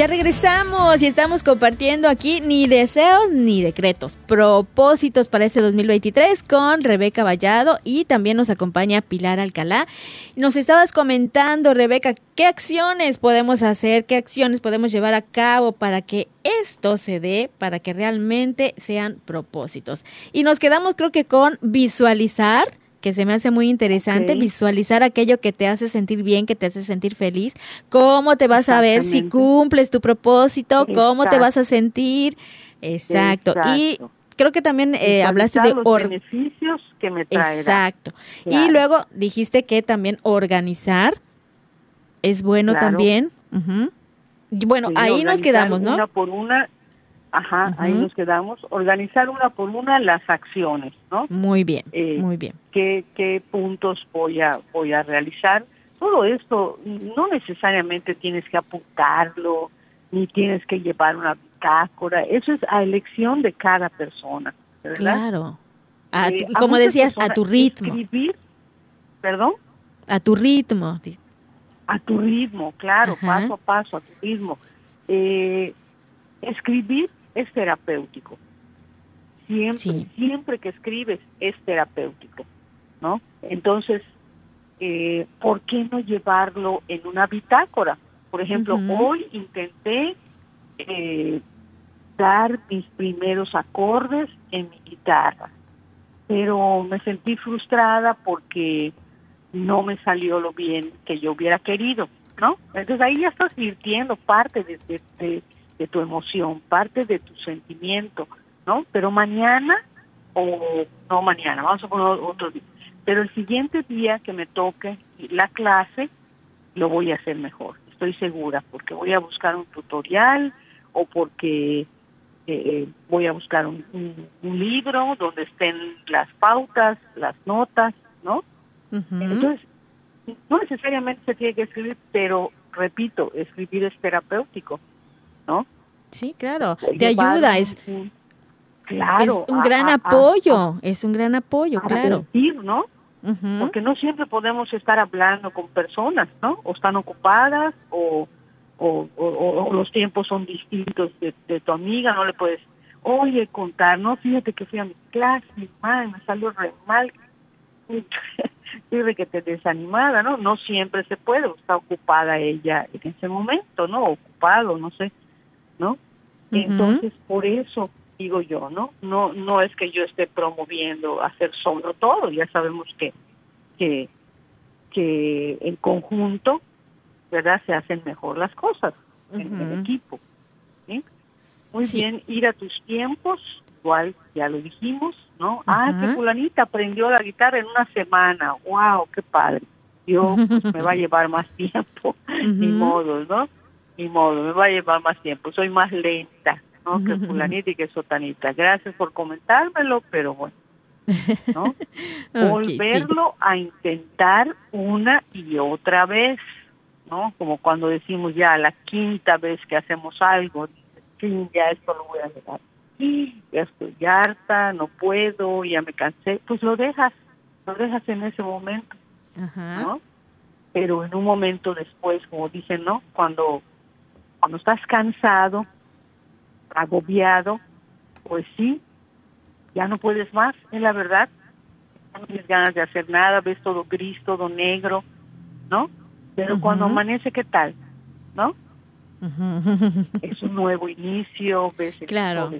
Ya regresamos y estamos compartiendo aquí ni deseos ni decretos, propósitos para este 2023 con Rebeca Vallado y también nos acompaña Pilar Alcalá. Nos estabas comentando, Rebeca, qué acciones podemos hacer, qué acciones podemos llevar a cabo para que esto se dé, para que realmente sean propósitos. Y nos quedamos creo que con visualizar que se me hace muy interesante, visualizar aquello que te hace sentir bien, que te hace sentir feliz, cómo te vas a ver si cumples tu propósito, cómo te vas a sentir. Exacto. Y creo que también eh, hablaste de los beneficios que me traerá. Exacto. Y luego dijiste que también organizar es bueno también. y bueno, ahí nos quedamos, ¿no? Una por una Ajá, ahí nos quedamos. Organizar una por una las acciones, ¿no? Muy bien, eh, muy bien. ¿qué, ¿Qué puntos voy a, voy a realizar? Todo esto no necesariamente tienes que apuntarlo, ni tienes que llevar una bitácora. Eso es a elección de cada persona, ¿verdad? Claro. Eh, como decías, a tu ritmo. Escribir, ¿perdón? A tu ritmo. A tu ritmo, claro, paso a paso, a tu ritmo. Eh, escribir es terapéutico. Siempre, siempre que escribes es terapéutico, ¿no? Entonces, eh, ¿por qué no llevarlo en una bitácora? Por ejemplo, hoy intenté eh, dar mis primeros acordes en mi guitarra, pero me sentí frustrada porque no me salió lo bien que yo hubiera querido, ¿no? Entonces ahí ya estás virtiendo parte de, de de tu emoción, parte de tu sentimiento, ¿no? Pero mañana, o no mañana, vamos a poner otro día, pero el siguiente día que me toque la clase, lo voy a hacer mejor, estoy segura, porque voy a buscar un tutorial o porque eh, voy a buscar un, libro donde estén las pautas, las notas, ¿no? Entonces, no necesariamente se tiene que escribir, pero repito, escribir es terapéutico. ¿No? Sí, claro, te ayuda, es, claro, es un gran apoyo, es un gran apoyo, claro. ¿no? Porque no siempre podemos estar hablando con personas, ¿no? O están ocupadas o, o, los tiempos son distintos de, tu amiga, no le puedes, oye, contar, no, fíjate que fui a mi clase, madre me salió re mal, sirve que te desanimada, ¿no? No siempre se puede, está ocupada ella en ese momento, ¿no? Ocupado, no sé. ¿No? Entonces, por eso digo yo, ¿no? No no es que yo esté promoviendo hacer solo todo, ya sabemos que que que en conjunto, ¿verdad? Se hacen mejor las cosas en el equipo. ¿sí? Muy bien, ir a tus tiempos, igual ya lo dijimos, ¿no? Ah, que fulanita aprendió la guitarra en una semana, wow, qué padre. Yo pues, me va a llevar más tiempo, ni modo, ¿no? Ni modo, me va a llevar más tiempo, soy más lenta, ¿no? Que fulanita y que sotanita. Gracias por comentármelo, pero bueno, ¿no? Volverlo a intentar una y otra vez, ¿no? Como cuando decimos ya la quinta vez que hacemos algo, sí, ya esto lo voy a dejar. Sí, ya estoy harta, no puedo, ya me cansé, pues lo dejas, lo dejas en ese momento, ¿no? Pero en un momento después, como dicen, ¿no? Cuando cuando estás cansado, agobiado, pues sí, ya no puedes más, es la verdad. No tienes ganas de hacer nada, ves todo gris, todo negro, ¿no? Pero cuando amanece, ¿qué tal? ¿No? es un nuevo inicio, ves el claro.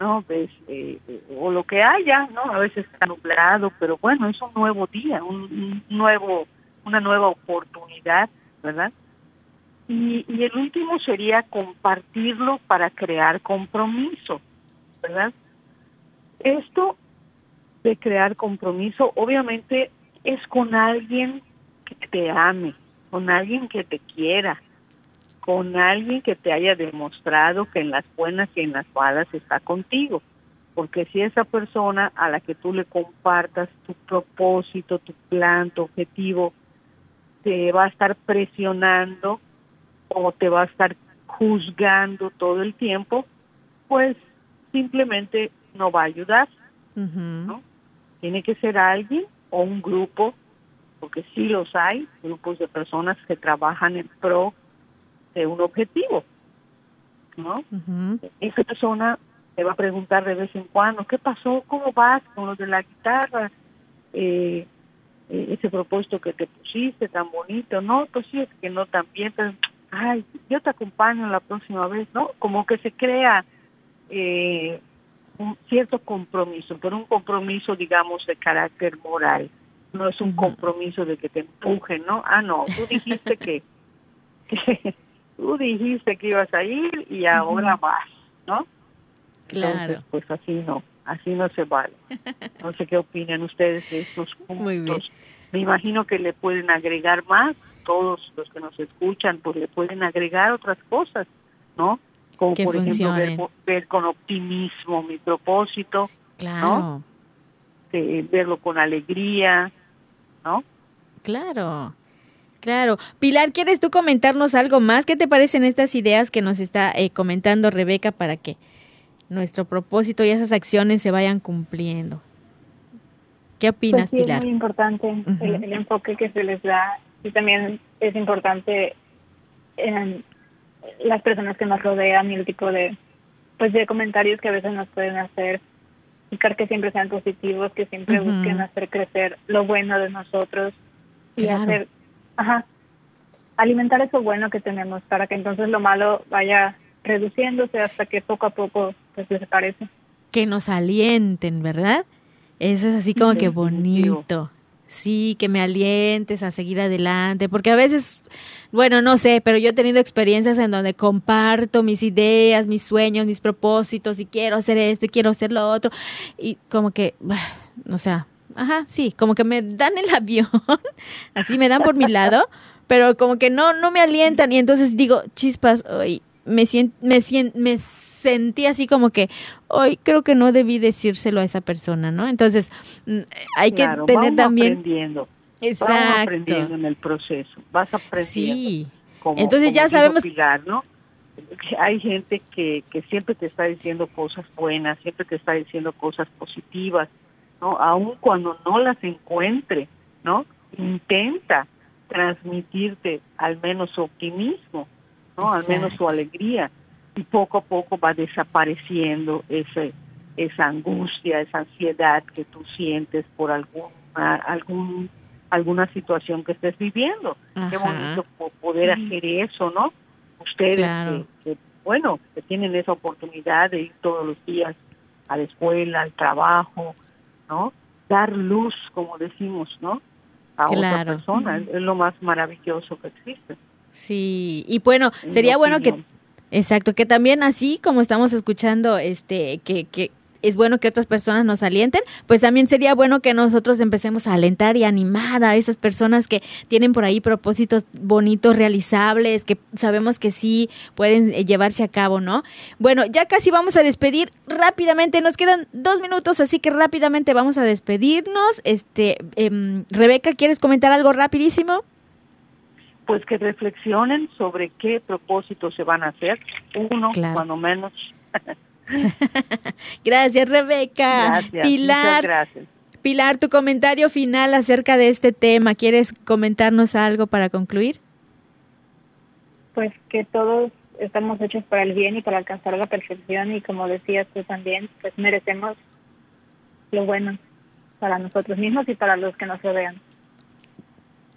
¿no? Ves, eh, o lo que haya, ¿no? A veces está nublado, pero bueno, es un nuevo día, un nuevo, una nueva oportunidad, ¿verdad? Y, el último sería compartirlo para crear compromiso, ¿verdad? Esto de crear compromiso, obviamente, es con alguien que te ame, con alguien que te quiera, con alguien que te haya demostrado que en las buenas y en las malas está contigo, Porque si esa persona a la que tú le compartas tu propósito, tu plan, tu objetivo, te va a estar presionando o te va a estar juzgando todo el tiempo, pues simplemente no va a ayudar. ¿no? Tiene que ser alguien o un grupo, porque sí los hay, grupos de personas que trabajan en pro de un objetivo. ¿no? Esa persona te va a preguntar de vez en cuando, ¿qué pasó? ¿Cómo vas con los de la guitarra? Eh, eh, ese propósito que te pusiste tan bonito, no, pues sí, es que no tan bien, pero, ay, yo te acompaño la próxima vez, ¿no? Como que se crea eh, un cierto compromiso, pero un compromiso, digamos, de carácter moral, no es un compromiso de que te empujen, ¿no? Ah, no, tú dijiste que, tú dijiste que ibas a ir y ahora vas, ¿no? Claro. pues así no así no se vale. No sé qué opinan ustedes de estos puntos. Me imagino que le pueden agregar más, todos los que nos escuchan, pues le pueden agregar otras cosas, ¿no? Como por ejemplo ver, con optimismo mi propósito, claro. verlo con alegría, ¿no? Claro. Claro. Pilar, ¿quieres tú comentarnos algo más? ¿Qué te parecen estas ideas que nos está eh, comentando Rebeca para que nuestro propósito y esas acciones se vayan cumpliendo. ¿Qué opinas, pues Pilar? Es muy importante el, enfoque que se les da y también es importante en las personas que nos rodean y el tipo de pues de comentarios que a veces nos pueden hacer buscar que siempre sean positivos, que siempre busquen hacer crecer lo bueno de nosotros y hacer, ajá, alimentar eso bueno que tenemos para que entonces lo malo vaya reduciéndose hasta que poco a poco pues desaparece. Que nos alienten, ¿verdad? Eso es así como que bonito. Sí, que me alientes a seguir adelante, porque a veces, bueno, no sé, pero yo he tenido experiencias en donde comparto mis ideas, mis sueños, mis propósitos y quiero hacer esto y quiero hacer lo otro y como que, o sea, ajá, sí, como que me dan el avión, así me dan por mi lado, pero como que no no me alientan y entonces digo, chispas, hoy me, me, me sentí así como que hoy creo que no debí decírselo a esa persona, ¿no? Entonces, mm, hay que tener también... Aprendiendo. Exacto. Vas aprendiendo en el proceso, vas aprendiendo. Sí. Entonces ya sabemos... ¿no? Hay gente que, que siempre te está diciendo cosas buenas, siempre te está diciendo cosas positivas, ¿no? Aun cuando no las encuentre, ¿no? Intenta transmitirte al menos optimismo, ¿no? Al menos su alegría. Y poco a poco va desapareciendo ese, esa angustia, esa ansiedad que tú sientes por alguna, algún, alguna situación que estés viviendo. Qué bonito poder hacer eso, ¿no? Ustedes que, bueno, que tienen esa oportunidad de ir todos los días a la escuela, al trabajo, ¿no? Dar luz, como decimos, ¿no? A otra persona, es lo más maravilloso que existe. Sí, y bueno, sería bueno que exacto, que también así como estamos escuchando este que que es bueno que otras personas nos alienten, pues también sería bueno que nosotros empecemos a alentar y animar a esas personas que tienen por ahí propósitos bonitos, realizables, que sabemos que sí pueden eh, llevarse a cabo, ¿no? Bueno, ya casi vamos a despedir rápidamente, nos quedan dos minutos, así que rápidamente vamos a despedirnos. Este, em, Rebeca, ¿quieres comentar algo rapidísimo? Pues que reflexionen sobre qué propósitos se van a hacer, uno cuando menos. gracias, Rebeca. Gracias, Pilar. gracias. Pilar, tu comentario final acerca de este tema. ¿Quieres comentarnos algo para concluir? Pues que todos estamos hechos para el bien y para alcanzar la perfección y como decías tú también, pues merecemos lo bueno para nosotros mismos y para los que nos rodean.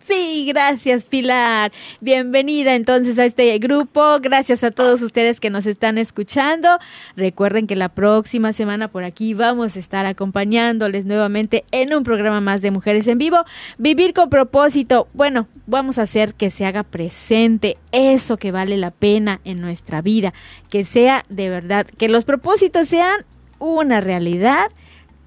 Sí, gracias Pilar. Bienvenida entonces a este grupo. Gracias a todos ustedes que nos están escuchando. Recuerden que la próxima semana por aquí vamos a estar acompañándoles nuevamente en un programa más de Mujeres en Vivo. Vivir con propósito. Bueno, vamos a hacer que se haga presente eso que vale la pena en nuestra vida. Que sea de verdad, que los propósitos sean una realidad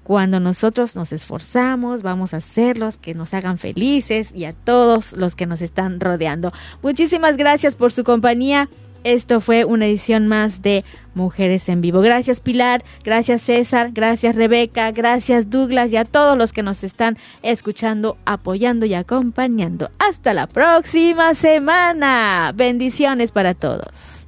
cuando nosotros nos esforzamos, vamos a hacerlos que nos hagan felices y a todos los que nos están rodeando. Muchísimas gracias por su compañía. Esto fue una edición más de Mujeres en Vivo. Gracias Pilar, gracias César, gracias Rebeca, gracias Douglas y a todos los que nos están escuchando, apoyando y acompañando. Hasta la próxima semana. Bendiciones para todos.